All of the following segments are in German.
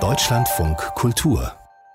Deutschlandfunk Kultur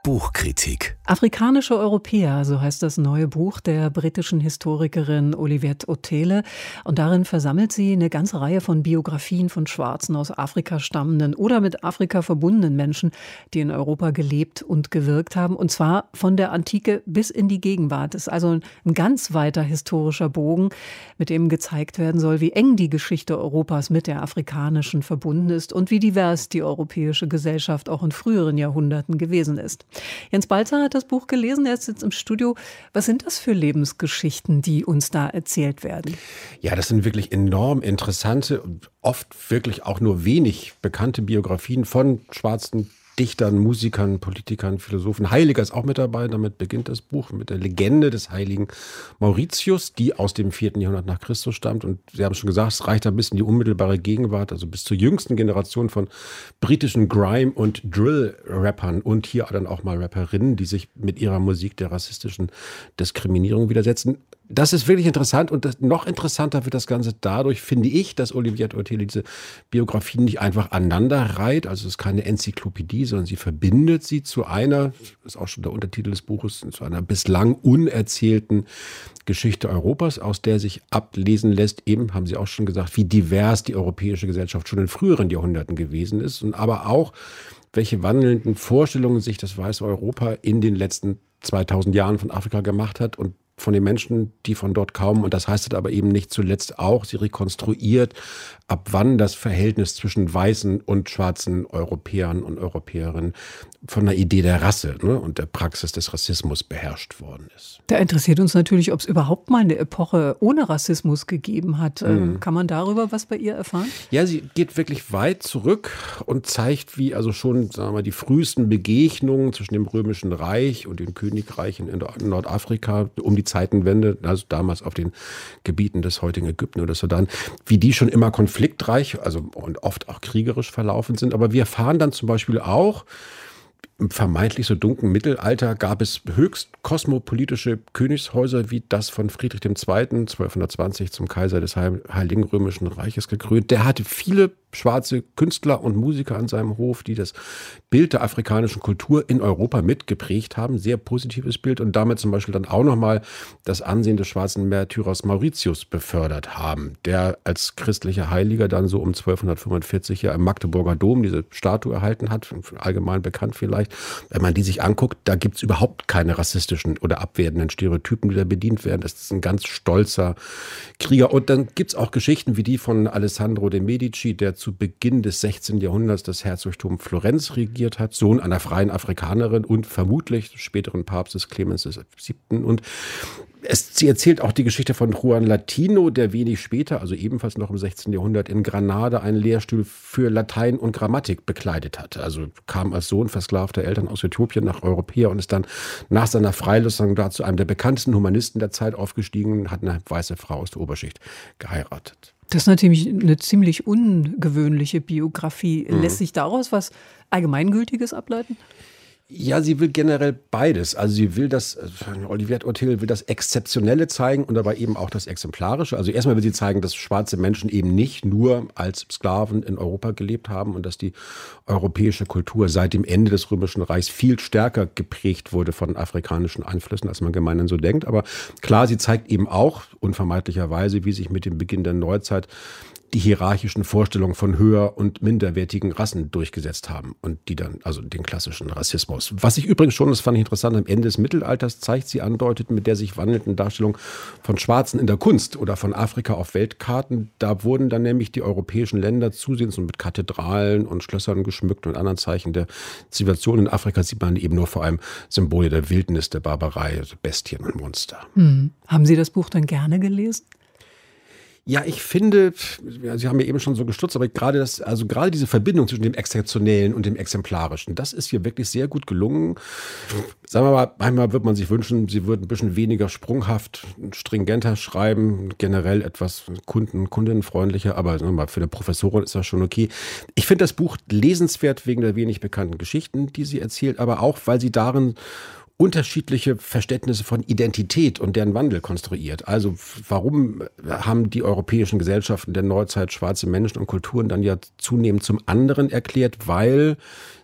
Buchkritik. Afrikanische Europäer, so heißt das neue Buch der britischen Historikerin Oliviette Otele. Und darin versammelt sie eine ganze Reihe von Biografien von Schwarzen aus Afrika stammenden oder mit Afrika verbundenen Menschen, die in Europa gelebt und gewirkt haben. Und zwar von der Antike bis in die Gegenwart. Das ist also ein ganz weiter historischer Bogen, mit dem gezeigt werden soll, wie eng die Geschichte Europas mit der afrikanischen verbunden ist und wie divers die europäische Gesellschaft auch in früheren Jahrhunderten gewesen ist. Jens Balzer hat das Buch gelesen, er ist jetzt im Studio. Was sind das für Lebensgeschichten, die uns da erzählt werden? Ja, das sind wirklich enorm interessante, oft wirklich auch nur wenig bekannte Biografien von schwarzen Dichtern, Musikern, Politikern, Philosophen. Heiliger ist auch mit dabei. Damit beginnt das Buch mit der Legende des heiligen Mauritius, die aus dem vierten Jahrhundert nach Christus stammt. Und Sie haben schon gesagt, es reicht ein bisschen die unmittelbare Gegenwart, also bis zur jüngsten Generation von britischen Grime- und Drill-Rappern und hier dann auch mal Rapperinnen, die sich mit ihrer Musik der rassistischen Diskriminierung widersetzen das ist wirklich interessant und das, noch interessanter wird das Ganze dadurch, finde ich, dass Olivier Ortele diese Biografien nicht einfach aneinander reiht. Also es ist keine Enzyklopädie, sondern sie verbindet sie zu einer, das ist auch schon der Untertitel des Buches, zu einer bislang unerzählten Geschichte Europas, aus der sich ablesen lässt, eben haben Sie auch schon gesagt, wie divers die europäische Gesellschaft schon in früheren Jahrhunderten gewesen ist und aber auch, welche wandelnden Vorstellungen sich das weiße Europa in den letzten 2000 Jahren von Afrika gemacht hat und von den Menschen, die von dort kommen. Und das heißt aber eben nicht zuletzt auch, sie rekonstruiert, ab wann das Verhältnis zwischen weißen und schwarzen Europäern und Europäerinnen von der Idee der Rasse ne, und der Praxis des Rassismus beherrscht worden ist. Da interessiert uns natürlich, ob es überhaupt mal eine Epoche ohne Rassismus gegeben hat. Ähm, mhm. Kann man darüber was bei ihr erfahren? Ja, sie geht wirklich weit zurück und zeigt, wie also schon sagen wir mal, die frühesten Begegnungen zwischen dem Römischen Reich und den Königreichen in Nordafrika um die Zeitenwende, also damals auf den Gebieten des heutigen Ägypten oder Sudan, wie die schon immer konfliktreich, also und oft auch kriegerisch verlaufen sind. Aber wir erfahren dann zum Beispiel auch, vermeintlich so dunklen Mittelalter gab es höchst kosmopolitische Königshäuser wie das von Friedrich II. 1220 zum Kaiser des Heiligen Römischen Reiches gekrönt. Der hatte viele schwarze Künstler und Musiker an seinem Hof, die das Bild der afrikanischen Kultur in Europa mitgeprägt haben. Sehr positives Bild und damit zum Beispiel dann auch nochmal das Ansehen des schwarzen Märtyrers Mauritius befördert haben, der als christlicher Heiliger dann so um 1245 ja im Magdeburger Dom diese Statue erhalten hat, allgemein bekannt vielleicht. Wenn man die sich anguckt, da gibt es überhaupt keine rassistischen oder abwertenden Stereotypen, die da bedient werden. Das ist ein ganz stolzer Krieger. Und dann gibt es auch Geschichten wie die von Alessandro de Medici, der zu Beginn des 16. Jahrhunderts das Herzogtum Florenz regiert hat, Sohn einer freien Afrikanerin und vermutlich späteren Papstes Clemens VII. Und es, sie erzählt auch die Geschichte von Juan Latino, der wenig später, also ebenfalls noch im 16. Jahrhundert, in Granada einen Lehrstuhl für Latein und Grammatik bekleidet hat. Also kam als Sohn versklavter Eltern aus Äthiopien nach Europäer und ist dann nach seiner Freilassung da zu einem der bekanntesten Humanisten der Zeit aufgestiegen und hat eine weiße Frau aus der Oberschicht geheiratet. Das ist natürlich eine ziemlich ungewöhnliche Biografie. Mhm. Lässt sich daraus was Allgemeingültiges ableiten? Ja, sie will generell beides. Also sie will das, äh, Olivier Ortil will das Exzeptionelle zeigen und aber eben auch das Exemplarische. Also erstmal will sie zeigen, dass schwarze Menschen eben nicht nur als Sklaven in Europa gelebt haben und dass die europäische Kultur seit dem Ende des Römischen Reichs viel stärker geprägt wurde von afrikanischen Einflüssen, als man gemeinhin so denkt. Aber klar, sie zeigt eben auch unvermeidlicherweise, wie sich mit dem Beginn der Neuzeit die hierarchischen Vorstellungen von höher- und minderwertigen Rassen durchgesetzt haben und die dann, also den klassischen Rassismus. Was ich übrigens schon, das fand ich interessant, am Ende des Mittelalters zeigt, sie andeutet mit der sich wandelnden Darstellung von Schwarzen in der Kunst oder von Afrika auf Weltkarten. Da wurden dann nämlich die europäischen Länder zusehends und mit Kathedralen und Schlössern geschmückt und anderen Zeichen der Zivilisation. In Afrika sieht man eben nur vor allem Symbole der Wildnis, der Barbarei, Bestien und Monster. Hm. Haben Sie das Buch dann gerne gelesen? Ja, ich finde, Sie haben ja eben schon so gestutzt, aber gerade das, also gerade diese Verbindung zwischen dem Exzeptionellen und dem Exemplarischen, das ist hier wirklich sehr gut gelungen. Sagen wir mal, einmal würde man sich wünschen, Sie würden ein bisschen weniger sprunghaft, stringenter schreiben, generell etwas kunden, kundinnenfreundlicher, aber mal, für eine Professorin ist das schon okay. Ich finde das Buch lesenswert wegen der wenig bekannten Geschichten, die sie erzählt, aber auch, weil sie darin unterschiedliche Verständnisse von Identität und deren Wandel konstruiert. Also warum haben die europäischen Gesellschaften der Neuzeit schwarze Menschen und Kulturen dann ja zunehmend zum anderen erklärt, weil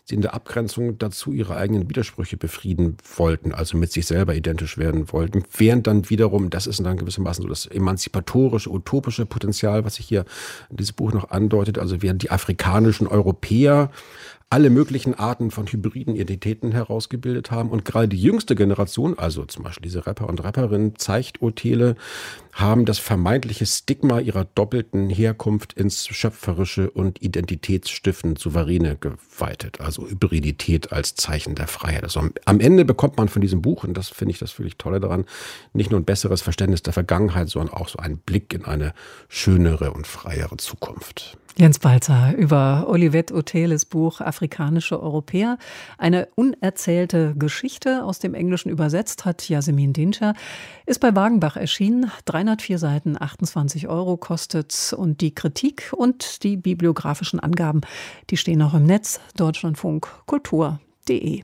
sie in der Abgrenzung dazu ihre eigenen Widersprüche befrieden wollten, also mit sich selber identisch werden wollten, während dann wiederum, das ist dann gewissermaßen so das emanzipatorische, utopische Potenzial, was sich hier in diesem Buch noch andeutet, also während die afrikanischen Europäer alle möglichen Arten von hybriden Identitäten herausgebildet haben. Und gerade die jüngste Generation, also zum Beispiel diese Rapper und Rapperinnen, zeigt Otele, haben das vermeintliche Stigma ihrer doppelten Herkunft ins schöpferische und identitätsstiftend souveräne geweitet. Also Hybridität als Zeichen der Freiheit. Also am Ende bekommt man von diesem Buch, und das finde ich das völlig Tolle daran, nicht nur ein besseres Verständnis der Vergangenheit, sondern auch so einen Blick in eine schönere und freiere Zukunft. Jens Balzer über Olivette Oteles Buch Afrikanische Europäer. Eine unerzählte Geschichte aus dem Englischen übersetzt hat Yasemin Dinscher. Ist bei Wagenbach erschienen. 304 Seiten, 28 Euro kostet. Und die Kritik und die bibliografischen Angaben, die stehen auch im Netz. Deutschlandfunk Kultur.de.